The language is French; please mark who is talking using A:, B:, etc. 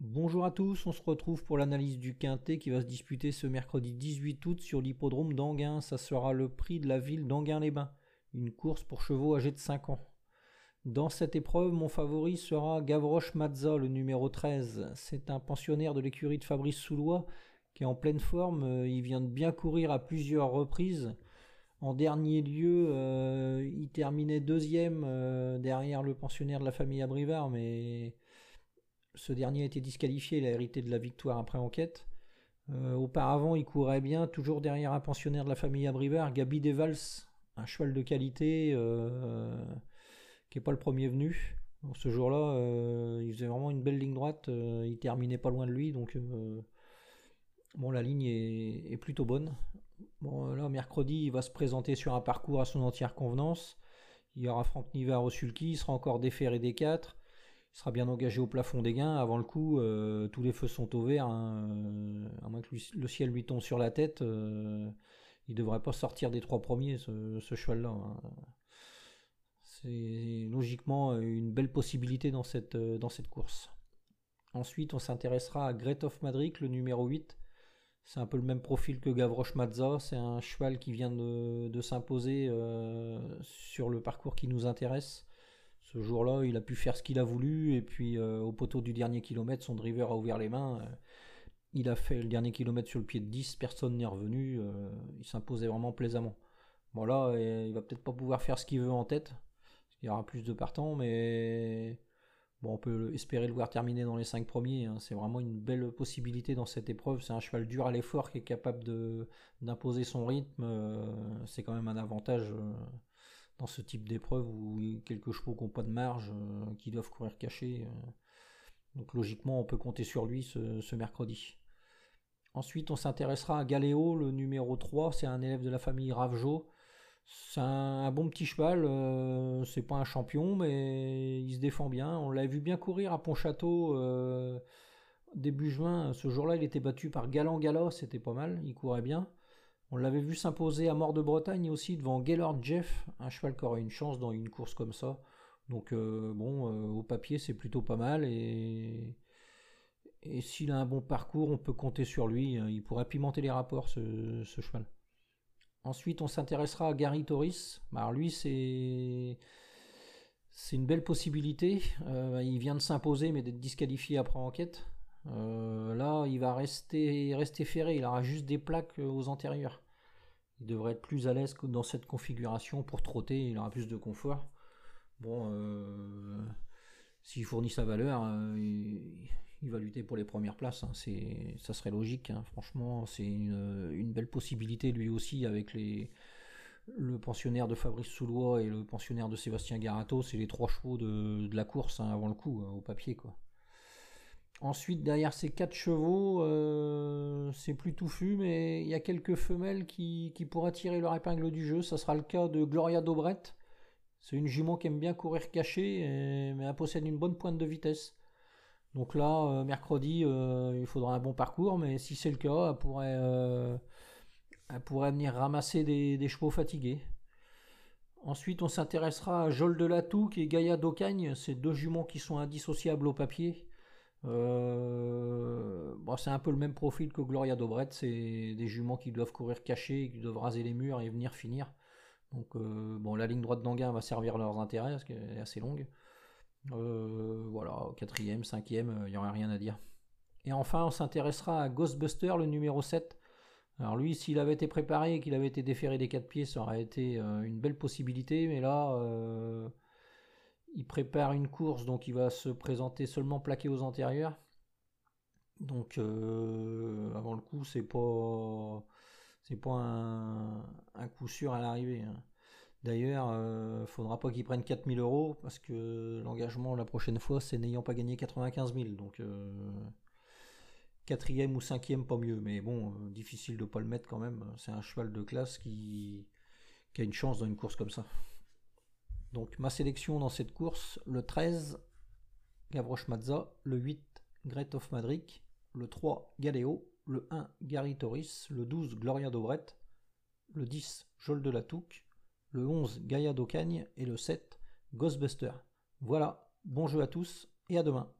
A: Bonjour à tous, on se retrouve pour l'analyse du Quintet qui va se disputer ce mercredi 18 août sur l'hippodrome d'Anguin. Ça sera le prix de la ville d'Anguin-les-Bains, une course pour chevaux âgés de 5 ans. Dans cette épreuve, mon favori sera Gavroche Mazza, le numéro 13. C'est un pensionnaire de l'écurie de Fabrice Soulois qui est en pleine forme. Il vient de bien courir à plusieurs reprises. En dernier lieu, euh, il terminait deuxième euh, derrière le pensionnaire de la famille Abrivard, mais ce dernier a été disqualifié, il a hérité de la victoire après enquête. Euh, auparavant, il courait bien, toujours derrière un pensionnaire de la famille Abrivard, Gabi Devals, un cheval de qualité euh, qui n'est pas le premier venu. ce jour-là, euh, il faisait vraiment une belle ligne droite, il terminait pas loin de lui, donc bon, la ligne est, plutôt bonne. Bon, là, mercredi, il va se présenter sur un parcours à son entière convenance. Il y aura Franck Nivard au sulky, il sera encore déféré des 4 il sera bien engagé au plafond des gains. Avant le coup, euh, tous les feux sont au vert. Hein. Euh, à moins que le ciel lui tombe sur la tête, euh, il devrait pas sortir des trois premiers, ce, cheval-là. Hein. C'est logiquement une belle possibilité dans cette, course. Ensuite, on s'intéressera à Great of Madrid, le numéro 8. C'est un peu le même profil que Gavroche Mazza. C'est un cheval qui vient de s'imposer sur le parcours qui nous intéresse. Ce jour-là, il a pu faire ce qu'il a voulu, et puis euh, au poteau du dernier kilomètre, son driver a ouvert les mains. Euh, il a fait le dernier kilomètre sur le pied de 10, personne n'est revenu, euh, il s'imposait vraiment plaisamment. Bon là, il va peut-être pas pouvoir faire ce qu'il veut en tête, qu'il y aura plus de partants, mais bon, on peut espérer le voir terminer dans les 5 premiers. Hein. C'est vraiment une belle possibilité dans cette épreuve. C'est un cheval dur à l'effort qui est capable d'imposer son rythme. C'est quand même un avantage dans ce type d'épreuve où quelques chevaux qui n'ont pas de marge, euh, qui doivent courir cachés. Euh. donc logiquement, on peut compter sur lui ce, mercredi. Ensuite, on s'intéressera à Galéo, le numéro 3. C'est un élève de la famille Ravjo. C'est un, bon petit cheval. Euh, c'est pas un champion, mais il se défend bien. On l'a vu bien courir à Pontchâteau début juin. Ce jour-là, il était battu par Galant Gala. C'était pas mal. Il courait bien. On l'avait vu s'imposer à Mort de Bretagne aussi devant Gaylord Jeff, un cheval qui aurait une chance dans une course comme ça. Donc euh, bon, euh, au papier c'est plutôt pas mal et s'il a un bon parcours, on peut compter sur lui. Hein. Il pourrait pimenter les rapports ce, cheval. Ensuite, on s'intéressera à Gary Torres. Alors lui, c'est c'est une belle possibilité. Euh, il vient de s'imposer, mais d'être disqualifié après enquête. Euh, là, il va rester, rester ferré. Il aura juste des plaques euh, aux antérieurs. Il devrait être plus à l'aise dans cette configuration pour trotter. Il aura plus de confort. Bon, euh, s'il fournit sa valeur, il, va lutter pour les premières places. Hein. C'est, ça serait logique. Hein. Franchement, c'est une, belle possibilité lui aussi avec le pensionnaire de Fabrice Soulois et le pensionnaire de Sébastien Garato. C'est les trois chevaux de, la course hein, avant le coup au papier quoi. Ensuite, derrière ces quatre chevaux, euh, c'est plus touffu, mais il y a quelques femelles qui, qui pourraient tirer leur épingle du jeu. Ça sera le cas de Gloria Dobret. C'est une jument qui aime bien courir cachée, mais elle possède une bonne pointe de vitesse. Donc là, euh, mercredi, euh, il faudra un bon parcours, mais si c'est le cas, elle pourrait, venir ramasser des, chevaux fatigués. Ensuite, on s'intéressera à Jol de Latou et Gaïa d'Ocagne, ces deux juments qui sont indissociables au papier. Euh, c'est un peu le même profil que Gloria Dobret, c'est des juments qui doivent courir cachés, qui doivent raser les murs et venir finir. Donc euh, bon, la ligne droite d'Anguin va servir leurs intérêts parce qu'elle est assez longue. Euh, voilà, quatrième, cinquième, il n'y aurait rien à dire. Et enfin, on s'intéressera à Ghostbuster, le numéro 7. Alors lui, s'il avait été préparé et qu'il avait été déféré des quatre pieds, ça aurait été une belle possibilité, mais là il prépare une course, donc il va se présenter seulement plaqué aux antérieurs. Donc euh, avant le coup, c'est pas c'est pas un, coup sûr à l'arrivée. Hein. D'ailleurs, euh, faudra pas qu'il prenne 4000 euros parce que l'engagement la prochaine fois, c'est n'ayant pas gagné 95 000. Donc euh, quatrième ou cinquième, pas mieux. Mais bon, euh, difficile de pas le mettre quand même. C'est un cheval de classe qui a une chance dans une course comme ça. Donc ma sélection dans cette course, le 13, Gavroche Mazza, le 8, Great of Madrid, le 3, Galéo, le 1, Gary Torres, le 12, Gloria Dobret, le 10, Jol de la Touque, le 11, Gaïa d'Ocagne et le 7, Ghostbuster. Voilà, bon jeu à tous et à demain.